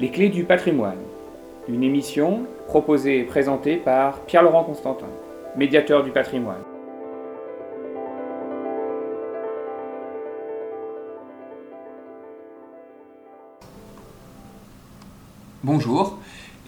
Les clés du patrimoine. Une émission proposée et présentée par Pierre-Laurent Constantin, médiateur du patrimoine. Bonjour,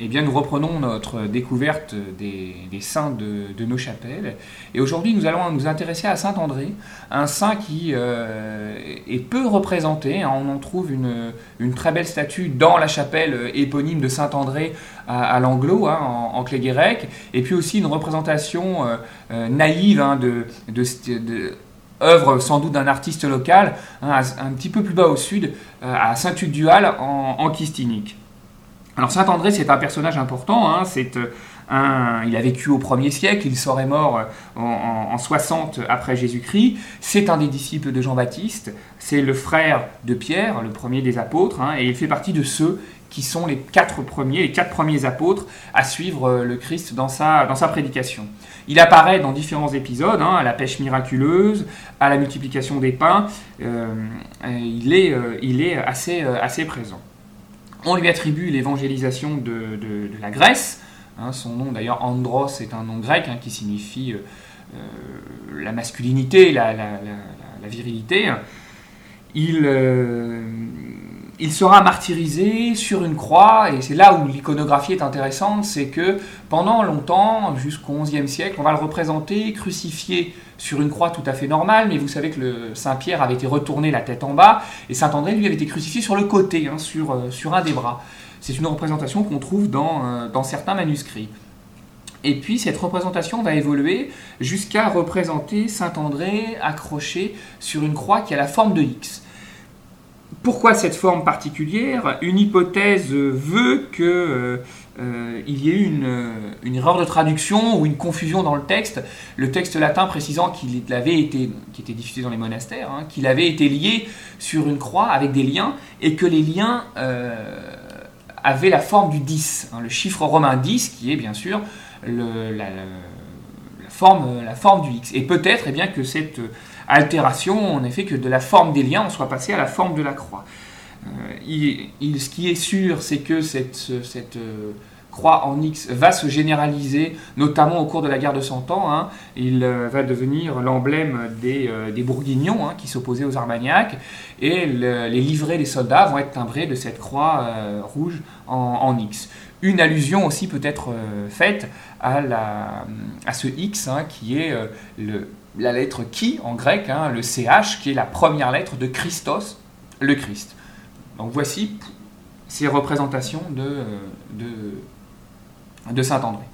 eh bien, nous reprenons notre découverte des, saints de, nos chapelles. Et aujourd'hui, nous allons nous intéresser à Saint André, un saint qui euh, est peu représenté. Hein. On en trouve une, très belle statue dans la chapelle éponyme de Saint André à, l'anglo, hein, en, clé grecque. Et puis aussi une représentation euh, euh, naïve hein, œuvre sans doute d'un artiste local, un, petit peu plus bas au sud, à Saint-Tuc-du-Hal en, en Kistinique. Alors Saint André, c'est un personnage important. Hein, euh, il a vécu au 1er siècle, il serait mort euh, en, 60 après Jésus-Christ. C'est un des disciples de Jean-Baptiste. C'est le frère de Pierre, le premier des apôtres, hein, et il fait partie de ceux qui sont les quatre premiers, les quatre premiers apôtres à suivre euh, le Christ dans sa, prédication. Il apparaît dans différents épisodes, hein, à la pêche miraculeuse, à la multiplication des pains. il, est, assez présent. On lui attribue l'évangélisation de, la Grèce. Hein, son nom d'ailleurs, Andros, est un nom grec hein, qui signifie euh, euh, la masculinité, la, virilité. Il, euh, il sera martyrisé sur une croix, et c'est là où l'iconographie est intéressante, c'est que pendant longtemps, jusqu'au XIe siècle, on va le représenter crucifié sur une croix tout à fait normale, mais vous savez que le Saint-Pierre avait été retourné la tête en bas, et Saint-André, lui, avait été crucifié sur le côté, hein, sur, euh, sur un des bras. C'est une représentation qu'on trouve dans, euh, dans certains manuscrits. Et puis cette représentation va évoluer jusqu'à représenter Saint-André accroché sur une croix qui a la forme de X. Pourquoi cette forme particulière? Une hypothèse veut qu'il euh, euh, y ait eu une, erreur de traduction ou une confusion dans le texte. Le texte latin précisant qu'il avait été, qui était diffusé dans les monastères, hein, qu'il avait été lié sur une croix avec des liens et que les liens euh, avaient la forme du 10, hein, le chiffre romain 10 qui est bien sûr la, forme, la forme du X. Et peut-être eh bien, que cette altération, en effet, que de la forme des liens, on soit passé à la forme de la croix. Euh, il, ce qui est sûr, c'est que cette, cette euh, croix en X va se généraliser, notamment au cours de la guerre de Cent Ans. Hein. Il euh, va devenir l'emblème des, des, Bourguignons hein, qui s'opposaient aux Armagnacs, et les livrets des soldats vont être timbrés de cette croix rouge en, en, X. Une allusion aussi peut être faite à, ce X hein, qui est le, la lettre qui en grec, hein, le CH, qui est la première lettre de Christos, le Christ. Donc voici ces représentations de, de Saint-André.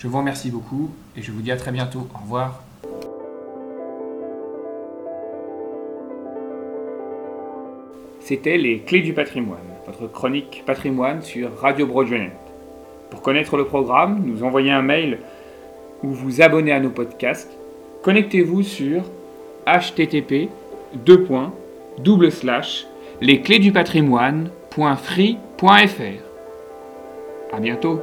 Je vous remercie beaucoup et je vous dis à très bientôt. Au revoir. C'était Les Clés du patrimoine, votre chronique patrimoine sur Radio Broadway. Pour connaître le programme, nous envoyez un mail ou vous abonner à nos podcasts connectez-vous sur http lesclésdupatrimoine.free.fr. À bientôt.